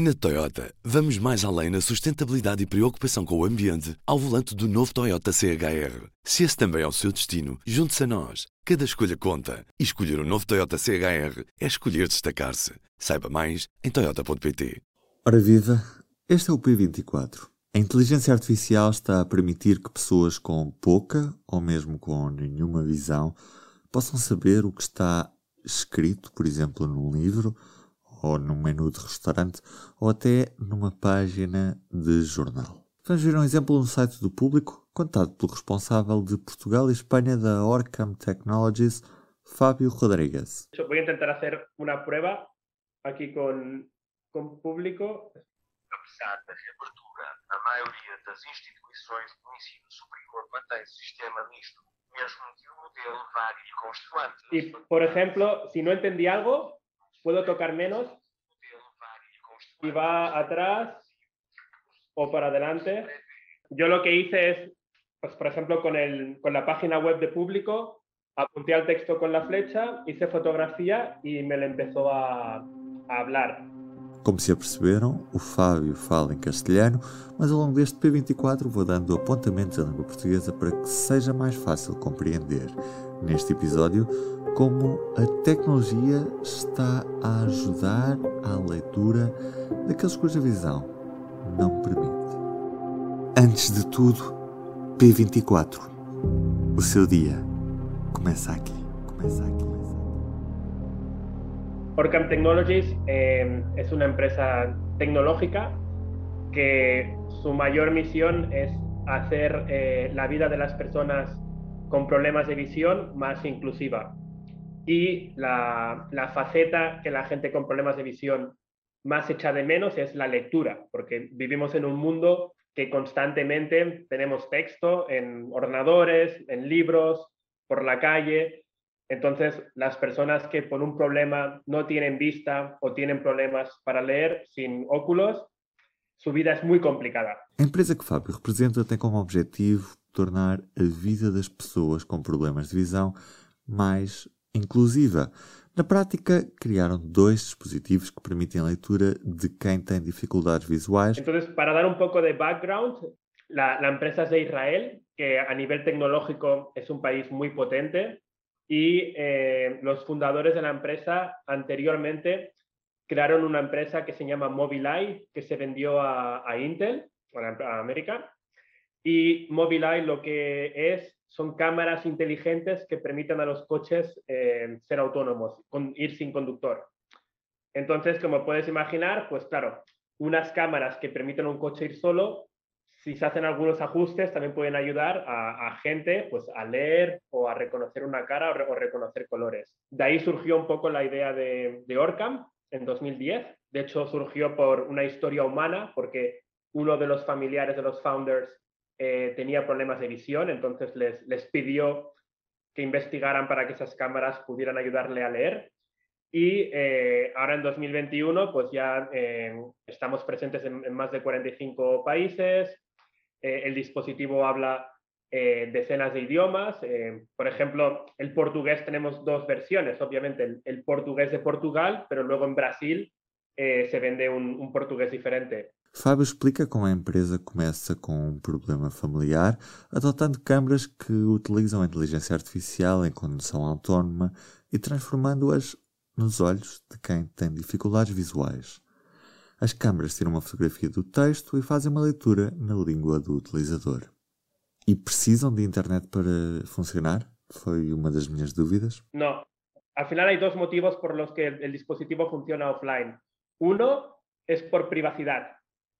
Na Toyota, vamos mais além na sustentabilidade e preocupação com o ambiente ao volante do novo Toyota CHR. Se esse também é o seu destino, junte-se a nós. Cada escolha conta. E escolher o um novo Toyota CHR é escolher destacar-se. Saiba mais em Toyota.pt. Ora viva, este é o P24. A inteligência artificial está a permitir que pessoas com pouca ou mesmo com nenhuma visão possam saber o que está escrito, por exemplo, num livro ou num menu de restaurante, ou até numa página de jornal. Vamos ver um exemplo no site do público, contado pelo responsável de Portugal e Espanha da Orcam Technologies, Fábio Rodrigues. Vou tentar fazer uma prova aqui com, com público. Apesar da reabertura, a maioria das instituições do ensino superior mantém sistema misto, mesmo que o modelo varie constante. E, por exemplo, se não entendi algo, puedo tocar menos y va atrás o para adelante. Yo lo que hice es, pues, por ejemplo, con, el, con la página web de público, apunté al texto con la flecha, hice fotografía y me le empezó a, a hablar. Como se aperceberam, o Fábio fala em castelhano, mas ao longo deste P24 vou dando apontamentos à língua portuguesa para que seja mais fácil compreender. Neste episódio, como a tecnologia está a ajudar à leitura daqueles cuja visão não permite. Antes de tudo, P24. O seu dia começa aqui. Começa aqui. Orcam Technologies eh, es una empresa tecnológica que su mayor misión es hacer eh, la vida de las personas con problemas de visión más inclusiva. Y la, la, faceta que la gente con problemas de visión más echa de menos es la lectura, porque vivimos en un mundo que constantemente tenemos texto en ordenadores, en libros, por la calle, entonces, las personas que por un problema no tienen vista o tienen problemas para leer sin óculos, su vida es muy complicada. A empresa que Fábio representa tem como objetivo tornar a vida das pessoas com problemas de visão mais inclusiva. Na prática, criaram dois dispositivos que permitem a leitura de quem tem dificuldades visuais. Então, para dar um pouco de background, la empresa es de Israel, que a nivel tecnológico es un país muy potente. Y eh, los fundadores de la empresa anteriormente crearon una empresa que se llama Mobileye, que se vendió a, Intel, a, América. Y Mobileye lo que es son cámaras inteligentes que permiten a los coches eh, ser autónomos, con, ir sin conductor. Entonces, como puedes imaginar, pues claro, unas cámaras que permiten a un coche ir solo si se hacen algunos ajustes, también pueden ayudar a, gente pues, a leer o a reconocer una cara o, reconocer colores. De ahí surgió un poco la idea de, de Orcam en 2010. De hecho, surgió por una historia humana, porque uno de los familiares de los founders eh, tenía problemas de visión, entonces les, les pidió que investigaran para que esas cámaras pudieran ayudarle a leer. Y eh, ahora en 2021, pues ya eh, estamos presentes en, en, más de 45 países, eh, el dispositivo habla eh, decenas de idiomas. Eh, por ejemplo, el portugués tenemos dos versiones, obviamente el, el portugués de Portugal, pero luego en Brasil se vende un, un português diferente. Fábio explica como a empresa começa com um problema familiar, adotando câmaras que utilizam a inteligência artificial em condução autónoma e transformando-as nos olhos de quem tem dificuldades visuais. As câmaras tiram uma fotografia do texto e fazem uma leitura na língua do utilizador. E precisam de internet para funcionar? Foi uma das minhas dúvidas. Não. Al final hay dos motivos por los que el, dispositivo funciona offline. Uno es por privacidad,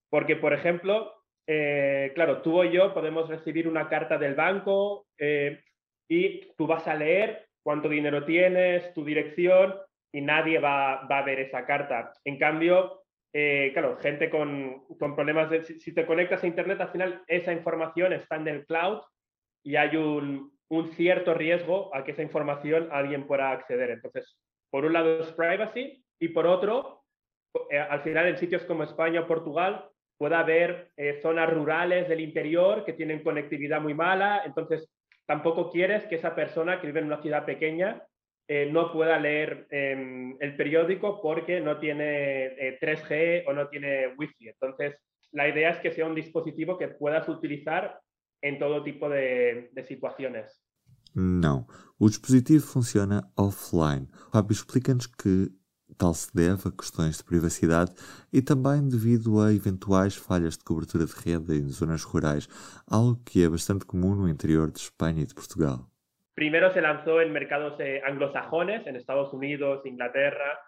porque, por ejemplo, eh, claro, tú o yo podemos recibir una carta del banco eh, y tú vas a leer cuánto dinero tienes, tu dirección, y nadie va, va a ver esa carta. En cambio, eh, claro, gente con, con problemas de... Si, te conectas a Internet, al final esa información está en el cloud y hay un, un cierto riesgo a que esa información alguien pueda acceder. Entonces, por un lado es privacy y por otro, eh, al final en sitios como España o Portugal puede haber eh, zonas rurales del interior que tienen conectividad muy mala, entonces tampoco quieres que esa persona que vive en una ciudad pequeña eh, no pueda leer em, el periódico porque no tiene 3G eh, o no tiene Wi-Fi. Entonces, la idea es que sea un dispositivo que puedas utilizar en todo tipo de, de situaciones. Não, o dispositivo funciona offline. Fábio explica-nos que tal se deve a questões de privacidade e também devido a eventuais falhas de cobertura de rede em zonas rurais, algo que é bastante comum no interior de Espanha e de Portugal. Primero se lanzó en mercados eh, anglosajones, en Estados Unidos, Inglaterra,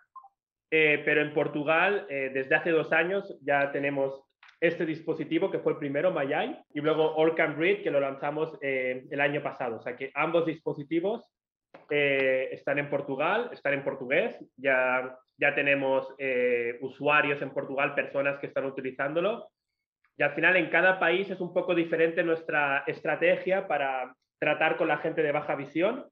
eh, pero en Portugal eh, desde hace dos años ya tenemos este dispositivo que fue el primero, Mayay, y luego Orcan Read, que lo lanzamos el año pasado. O sea que ambos dispositivos están en Portugal, están en portugués, ya, ya tenemos usuarios en Portugal, personas que están utilizándolo. Y al final en cada país es un poco diferente nuestra estrategia para tratar con la gente de baja visión,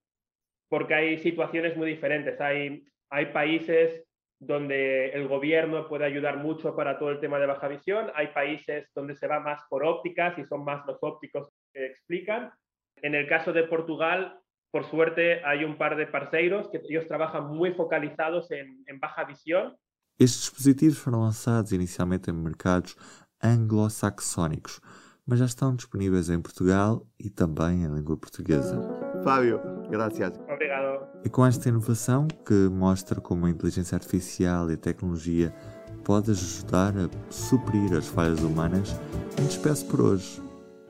porque hay situaciones muy diferentes. Hay, hay países donde el gobierno puede ayudar mucho para todo el tema de baja visión. Hay países donde se va más por ópticas y son más los ópticos que explican. En el caso de Portugal, por suerte, hay un par de parceiros que ellos trabajan muy focalizados en, baja visión. Estes dispositivos foram lançados inicialmente em mercados anglo-saxónicos, mas já estão disponíveis em Portugal e também em língua portuguesa. Fábio, graças. Obrigado. E com esta inovação que mostra como a inteligência artificial e a tecnologia pode ajudar a suprir as falhas humanas, me despeço por hoje.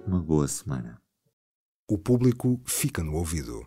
Uma boa semana. O público fica no ouvido.